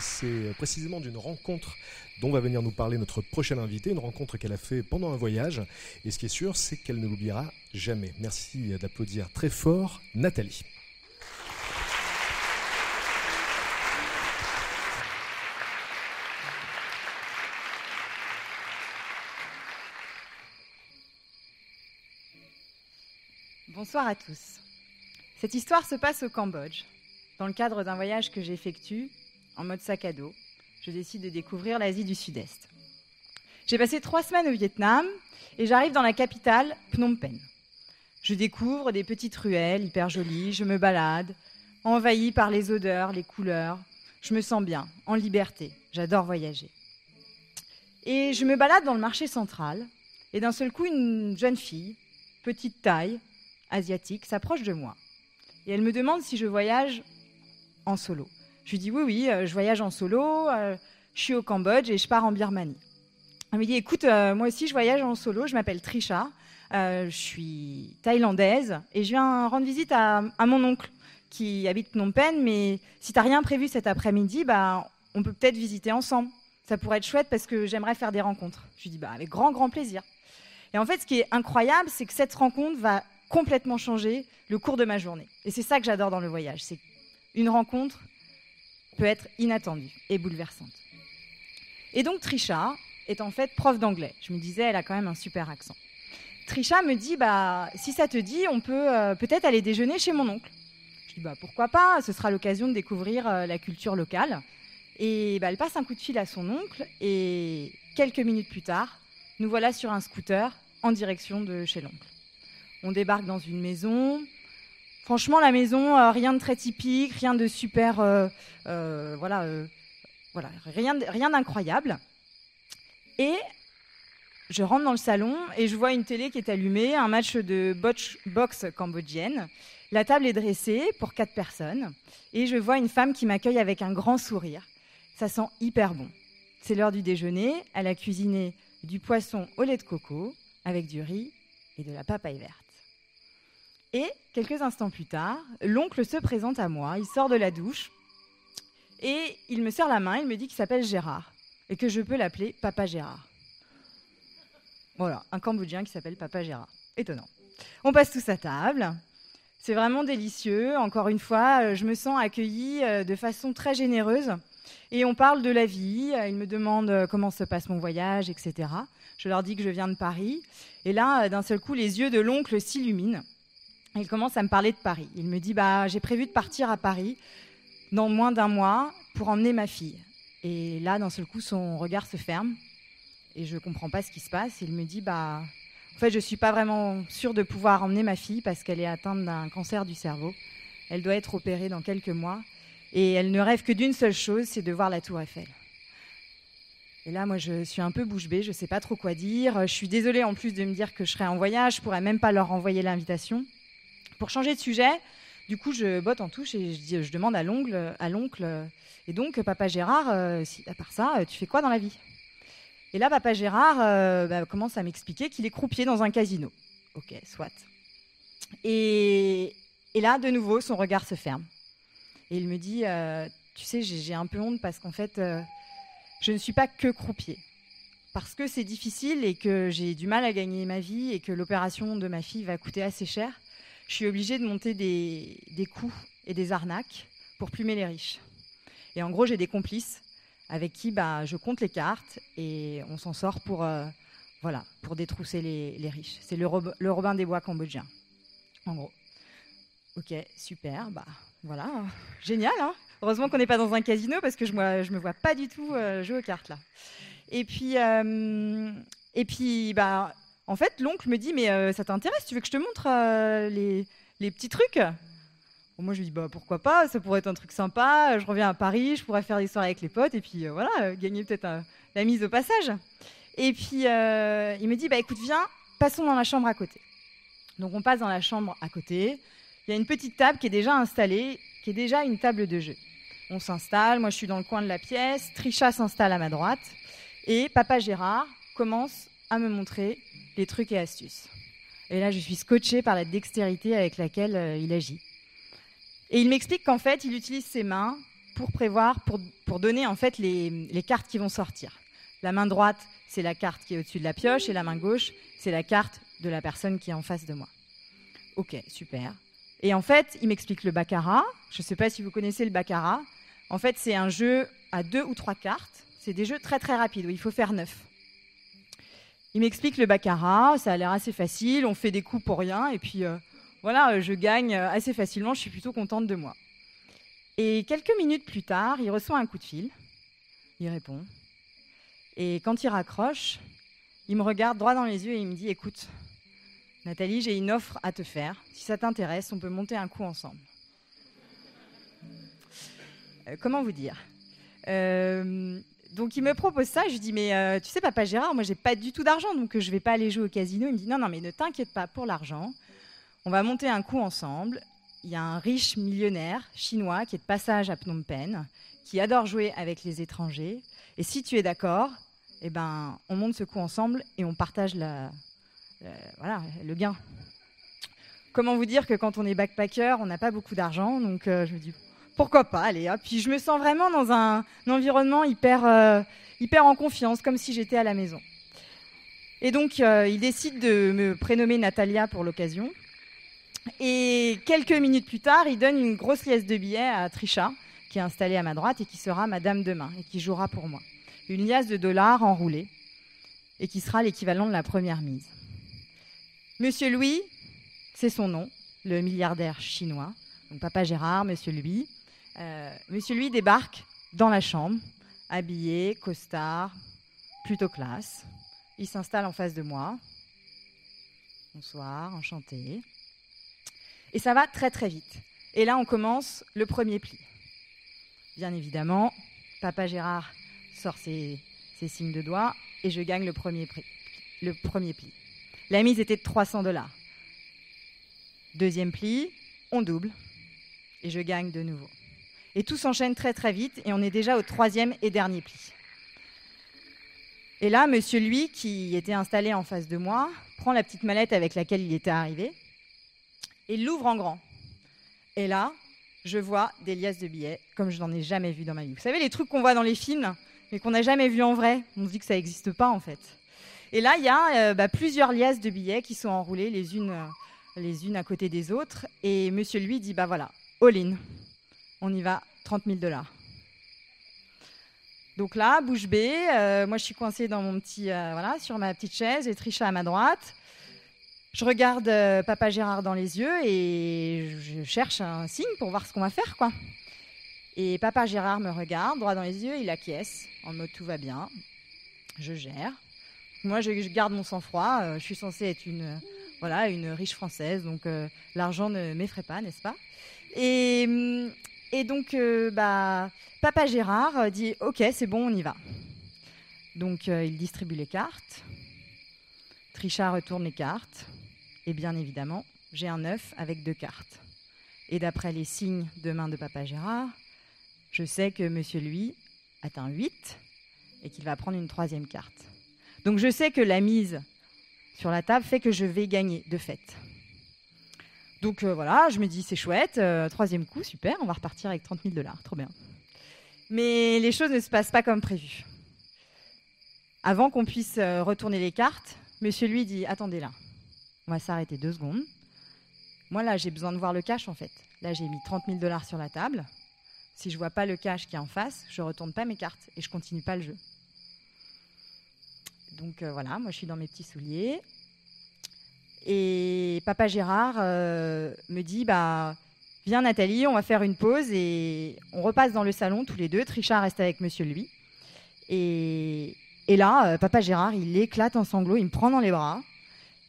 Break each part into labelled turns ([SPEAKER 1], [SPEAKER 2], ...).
[SPEAKER 1] C'est précisément d'une rencontre dont va venir nous parler notre prochaine invitée, une rencontre qu'elle a fait pendant un voyage. Et ce qui est sûr, c'est qu'elle ne l'oubliera jamais. Merci d'applaudir très fort Nathalie.
[SPEAKER 2] Bonsoir à tous. Cette histoire se passe au Cambodge, dans le cadre d'un voyage que j'effectue en mode sac à dos. Je décide de découvrir l'Asie du Sud-Est. J'ai passé trois semaines au Vietnam et j'arrive dans la capitale, Phnom Penh. Je découvre des petites ruelles hyper jolies, je me balade, envahi par les odeurs, les couleurs. Je me sens bien, en liberté. J'adore voyager. Et je me balade dans le marché central et d'un seul coup, une jeune fille, petite taille, asiatique, s'approche de moi. Et elle me demande si je voyage en solo. Je lui dis oui, oui, euh, je voyage en solo, euh, je suis au Cambodge et je pars en Birmanie. Elle me dit écoute, euh, moi aussi je voyage en solo, je m'appelle Trisha, je suis thaïlandaise et je viens rendre visite à, mon oncle qui habite Phnom Penh, mais si tu n'as rien prévu cet après-midi, bah, on peut peut-être visiter ensemble. Ça pourrait être chouette parce que j'aimerais faire des rencontres. Je lui dis bah, avec grand, grand plaisir. Et en fait, ce qui est incroyable, c'est que cette rencontre va complètement changer le cours de ma journée. Et c'est ça que j'adore dans le voyage. C'est une rencontre peut être inattendue et bouleversante. Et donc Trisha est en fait prof d'anglais. Je me disais, elle a quand même un super accent. Trisha me dit, bah, si ça te dit, on peut euh, peut-être aller déjeuner chez mon oncle. Je dis, bah, pourquoi pas, ce sera l'occasion de découvrir euh, la culture locale. Et bah, elle passe un coup de fil à son oncle, et quelques minutes plus tard, nous voilà sur un scooter en direction de chez l'oncle. On débarque dans une maison, Franchement, la maison, euh, rien de très typique, rien de super, euh, euh, voilà, voilà, rien, rien d'incroyable. Et je rentre dans le salon et je vois une télé qui est allumée, un match de boxe cambodgienne. La table est dressée pour quatre personnes et je vois une femme qui m'accueille avec un grand sourire. Ça sent hyper bon. C'est l'heure du déjeuner. Elle a cuisiné du poisson au lait de coco avec du riz et de la papaye verte. Et quelques instants plus tard, l'oncle se présente à moi, il sort de la douche et il me serre la main, il me dit qu'il s'appelle Gérard et que je peux l'appeler Papa Gérard. Voilà, un Cambodgien qui s'appelle Papa Gérard. Étonnant. On passe tous à table. C'est vraiment délicieux. Encore une fois, euh, je me sens accueillie euh, de façon très généreuse. Et on parle de la vie. Il me demande euh, comment se passe mon voyage, etc. Je leur dis que je viens de Paris. Et là, d'un seul coup, les yeux de l'oncle s'illuminent. Il commence à me parler de Paris. Il me dit bah, J'ai prévu de partir à Paris dans moins d'un mois pour emmener ma fille. Et là, d'un seul coup, son regard se ferme et je ne comprends pas ce qui se passe. Il me dit bah, En fait, je ne suis pas vraiment sûre de pouvoir emmener ma fille parce qu'elle est atteinte d'un cancer du cerveau. Elle doit être opérée dans quelques mois et elle ne rêve que d'une seule chose c'est de voir la Tour Eiffel. Et là, moi, je suis un peu bouche bée, je ne sais pas trop quoi dire. Je suis désolée en plus de me dire que je serai en voyage, je pourrais même pas leur envoyer l'invitation. Pour changer de sujet, du coup, je botte en touche et je, je demande à l'oncle, à l'oncle, et donc, papa Gérard, euh, à part ça, tu fais quoi dans la vie? Et là, papa Gérard euh, bah, commence à m'expliquer qu'il est croupier dans un casino. Ok, soit. Et, là, de nouveau, son regard se ferme. Et il me dit, euh, tu sais, j'ai un peu honte parce qu'en fait, je ne suis pas que croupier. Parce que c'est difficile et que j'ai du mal à gagner ma vie et que l'opération de ma fille va coûter assez cher je suis obligée de monter des, coups et des arnaques pour plumer les riches. Et en gros, j'ai des complices avec qui bah, je compte les cartes et on s'en sort pour, euh, voilà, pour détrousser les, riches. C'est le, Robin des Bois cambodgien, en gros. Ok, super, bah voilà, génial. Hein Heureusement qu'on n'est pas dans un casino parce que je ne me vois pas du tout euh, jouer aux cartes là. Et puis, euh, et puis bah, en fait, l'oncle me dit Mais euh, ça t'intéresse Tu veux que je te montre euh, les, petits trucs? Moi, je lui dis bah, Pourquoi pas Ça pourrait être un truc sympa. Je reviens à Paris, je pourrais faire des soirées avec les potes et puis voilà, gagner peut-être la mise au passage. Et puis, il me dit Bah écoute, viens, passons dans la chambre à côté. Donc, on passe dans la chambre à côté. Il y a une petite table qui est déjà installée, qui est déjà une table de jeu. On s'installe, moi je suis dans le coin de la pièce, Trisha s'installe à ma droite, et papa Gérard commence à me montrer les trucs et astuces. Et là, je suis scotchée par la dextérité avec laquelle euh, il agit. Et il m'explique qu'en fait, il utilise ses mains pour prévoir, pour, pour donner en fait les, les cartes qui vont sortir. La main droite, c'est la carte qui est au-dessus de la pioche, et la main gauche, c'est la carte de la personne qui est en face de moi. Ok, super. Et en fait, il m'explique le baccarat. Je ne sais pas si vous connaissez le baccarat. En fait, c'est un jeu à deux ou trois cartes. C'est des jeux très très rapides où il faut faire neuf. Il m'explique le baccarat, ça a l'air assez facile, on fait des coups pour rien, et puis euh, voilà, je gagne assez facilement, je suis plutôt contente de moi. Et quelques minutes plus tard, il reçoit un coup de fil, il répond, et quand il raccroche, il me regarde droit dans les yeux et il me dit, écoute, Nathalie, j'ai une offre à te faire, si ça t'intéresse, on peut monter un coup ensemble. Euh, comment vous dire? Euh, donc il me propose ça, je dis mais euh, tu sais papa Gérard, moi j'ai pas du tout d'argent donc je vais pas aller jouer au casino. Il me dit non non mais ne t'inquiète pas pour l'argent, on va monter un coup ensemble. Il y a un riche millionnaire chinois qui est de passage à Phnom Penh, qui adore jouer avec les étrangers. Et si tu es d'accord, eh ben on monte ce coup ensemble et on partage la, le gain. Comment vous dire que quand on est backpacker, on n'a pas beaucoup d'argent, donc je me dis pourquoi pas, allez, Puis je me sens vraiment dans un, environnement hyper, euh, hyper en confiance, comme si j'étais à la maison. Et donc, euh, il décide de me prénommer Natalia pour l'occasion. Et quelques minutes plus tard, il donne une grosse liasse de billets à Trisha, qui est installée à ma droite et qui sera ma dame demain et qui jouera pour moi. Une liasse de dollars enroulée et qui sera l'équivalent de la première mise. Monsieur Louis, c'est son nom, le milliardaire chinois. Donc papa Gérard, monsieur Louis, monsieur lui débarque dans la chambre, habillé, costard, plutôt classe. Il s'installe en face de moi. Bonsoir, enchanté. Et ça va très très vite. Et là, on commence le premier pli. Bien évidemment, Papa Gérard sort ses, ses signes de doigts et je gagne le premier, pli, le premier pli. La mise était de 300 dollars. Deuxième pli, on double et je gagne de nouveau. Et tout s'enchaîne très très vite et on est déjà au troisième et dernier pli. Et là, monsieur lui, qui était installé en face de moi, prend la petite mallette avec laquelle il était arrivé et l'ouvre en grand. Et là, je vois des liasses de billets comme je n'en ai jamais vu dans ma vie. Vous savez, les trucs qu'on voit dans les films, mais qu'on n'a jamais vu en vrai. On se dit que ça n'existe pas en fait. Et là, il y a euh, bah, plusieurs liasses de billets qui sont enroulées les unes, euh, les unes à côté des autres. Et monsieur lui dit, bah voilà, all in on y va, 30 000 dollars. Donc là, bouche bée, euh, moi je suis coincée dans mon petit, euh, voilà, sur ma petite chaise et Trisha à ma droite. Je regarde euh, Papa Gérard dans les yeux et je cherche un signe pour voir ce qu'on va faire, quoi. Et Papa Gérard me regarde droit dans les yeux, il acquiesce en mode tout va bien, je gère. Moi, je, garde mon sang-froid. je suis censée être une, voilà, une riche française, donc l'argent ne m'effraie pas, n'est-ce pas? Et hum, et donc, euh, bah, Papa Gérard euh, dit Ok, c'est bon, on y va. Donc, euh, il distribue les cartes. Trichard retourne les cartes. Et bien évidemment, j'ai un œuf avec deux cartes. Et d'après les signes de main de Papa Gérard, je sais que Monsieur lui atteint 8 et qu'il va prendre une troisième carte. Donc, je sais que la mise sur la table fait que je vais gagner de fait. Donc euh, voilà, je me dis c'est chouette, euh, troisième coup, super, on va repartir avec 30 000 dollars, trop bien. Mais les choses ne se passent pas comme prévu. Avant qu'on puisse euh, retourner les cartes, monsieur lui dit attendez là, on va s'arrêter deux secondes. Moi là, j'ai besoin de voir le cash en fait. Là, j'ai mis 30 000 dollars sur la table. Si je vois pas le cash qui est en face, je retourne pas mes cartes et je continue pas le jeu. Donc voilà, moi je suis dans mes petits souliers, et papa Gérard euh, me dit bah, Viens Nathalie, on va faire une pause et on repasse dans le salon tous les deux. Trichard reste avec monsieur lui. Et, là, euh, papa Gérard, il éclate en sanglots, il me prend dans les bras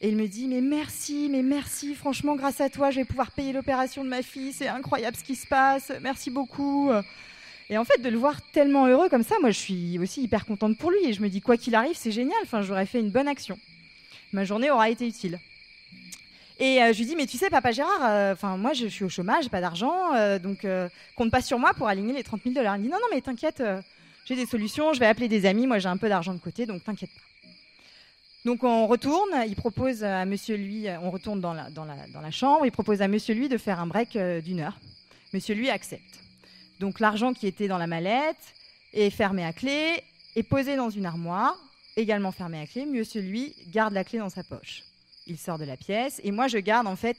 [SPEAKER 2] Et il me dit mais merci, mais merci, franchement grâce à toi je vais pouvoir payer l'opération de ma fille, c'est incroyable ce qui se passe, merci beaucoup. Et en fait de le voir tellement heureux comme ça, moi je suis aussi hyper contente pour lui et je me dis quoi qu'il arrive c'est génial, enfin j'aurais fait une bonne action. Ma journée aura été utile. Et euh, je lui dis mais tu sais papa Gérard, euh, enfin moi je suis au chômage, j'ai pas d'argent, euh, donc compte pas sur moi pour aligner les 30 000 dollars. Il me dit non non mais t'inquiète, j'ai des solutions, je vais appeler des amis, moi j'ai un peu d'argent de côté, donc t'inquiète pas. Donc on retourne, il propose à monsieur lui, on retourne dans la, chambre, il propose à monsieur lui de faire un break d'une heure. Monsieur lui accepte. Donc l'argent qui était dans la mallette est fermé à clé, est posé dans une armoire, également fermé à clé. Monsieur lui garde la clé dans sa poche. Il sort de la pièce et moi je garde en fait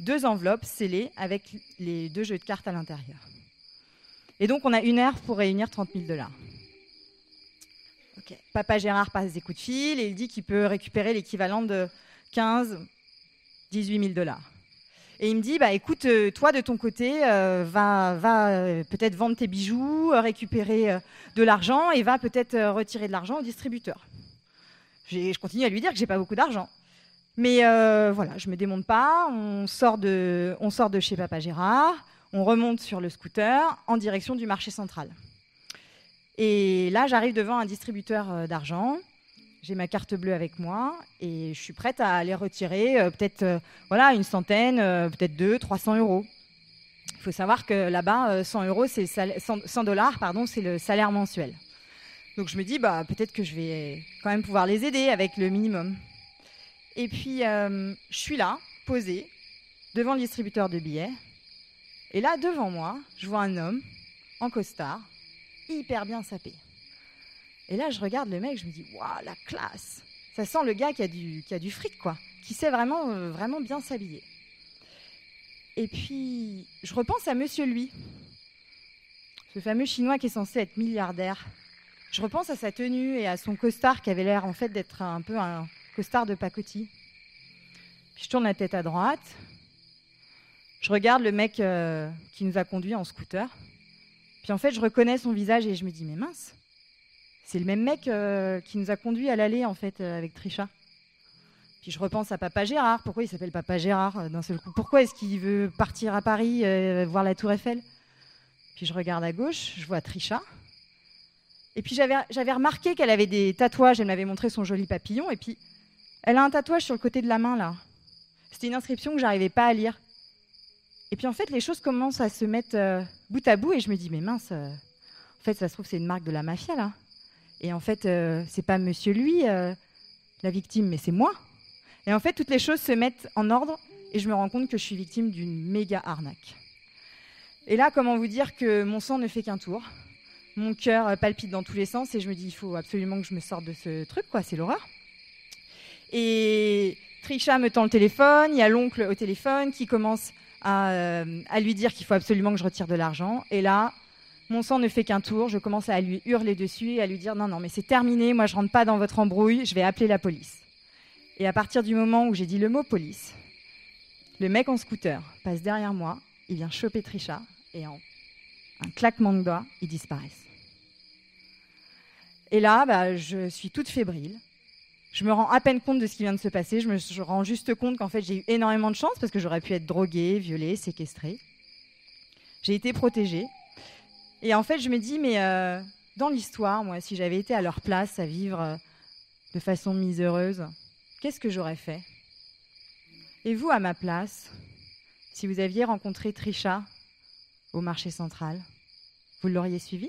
[SPEAKER 2] deux enveloppes scellées avec les deux jeux de cartes à l'intérieur. Et donc on a une heure pour réunir 30 000 dollars. Papa Gérard passe des coups de fil et il dit qu'il peut récupérer l'équivalent de 15, 18 000 dollars. Et il me dit, bah écoute, euh, toi de ton côté, euh, va, va euh, peut-être vendre tes bijoux, récupérer de l'argent et va peut-être retirer de l'argent au distributeur. Je continue à lui dire que j'ai pas beaucoup d'argent. Mais voilà, je me démonte pas. On sort de, on sort de chez Papa Gérard, on remonte sur le scooter en direction du marché central. Et là, j'arrive devant un distributeur euh, d'argent. J'ai ma carte bleue avec moi et je suis prête à aller retirer euh, peut-être euh, voilà, une centaine, peut-être deux, 300 euros. Il faut savoir que là-bas, 100 euros, c'est 100 dollars, pardon, c'est le salaire mensuel. Donc je me dis, bah, peut-être que je vais quand même pouvoir les aider avec le minimum. Et puis, je suis là, posée, devant le distributeur de billets. Et là, devant moi, je vois un homme en costard, hyper bien sapé. Et là, je regarde le mec, je me dis, waouh, la classe Ça sent le gars qui a du, qui fric, quoi, qui sait vraiment, euh, vraiment bien s'habiller. Et puis, je repense à Monsieur Lui, ce fameux Chinois qui est censé être milliardaire. Je repense à sa tenue et à son costard qui avait l'air en fait d'être un peu un costard de pacotille. Puis je tourne la tête à droite. Je regarde le mec euh, qui nous a conduits en scooter. Puis en fait, je reconnais son visage et je me dis, mais mince, c'est le même mec euh, qui nous a conduits à l'aller en fait euh, avec Trisha. Puis je repense à Papa Gérard. Pourquoi il s'appelle Papa Gérard d'un seul coup? Pourquoi est-ce qu'il veut partir à Paris voir la Tour Eiffel? Puis je regarde à gauche, je vois Trisha. Et puis j'avais remarqué qu'elle avait des tatouages. Elle m'avait montré son joli papillon. Et puis elle a un tatouage sur le côté de la main là. C'était une inscription que j'arrivais pas à lire. Et puis en fait, les choses commencent à se mettre euh, bout à bout et je me dis, mais mince, euh, en fait, ça se trouve, c'est une marque de la mafia là. Et en fait, euh, c'est pas monsieur lui, la victime, mais c'est moi. Et en fait, toutes les choses se mettent en ordre et je me rends compte que je suis victime d'une méga arnaque. Et là, comment vous dire que mon sang ne fait qu'un tour? Mon cœur palpite dans tous les sens et je me dis, il faut absolument que je me sorte de ce truc, quoi, c'est l'horreur. Et Trisha me tend le téléphone, il y a l'oncle au téléphone qui commence euh, à, lui dire qu'il faut absolument que je retire de l'argent. Et là, mon sang ne fait qu'un tour. Je commence à lui hurler dessus et à lui dire non, non, mais c'est terminé. Moi, je rentre pas dans votre embrouille. Je vais appeler la police. Et à partir du moment où j'ai dit le mot police, le mec en scooter passe derrière moi. Il vient choper Trisha et en un claquement de doigts, ils disparaissent. Et là, bah, je suis toute fébrile. Je me rends à peine compte de ce qui vient de se passer. Je me rends juste compte qu'en fait, j'ai eu énormément de chance parce que j'aurais pu être droguée, violée, séquestrée. J'ai été protégée. Et en fait, je me dis, mais euh, dans l'histoire, moi, si j'avais été à leur place à vivre euh, de façon miséreuse, qu'est-ce que j'aurais fait? Et vous, à ma place, si vous aviez rencontré Trisha au marché central, vous l'auriez suivi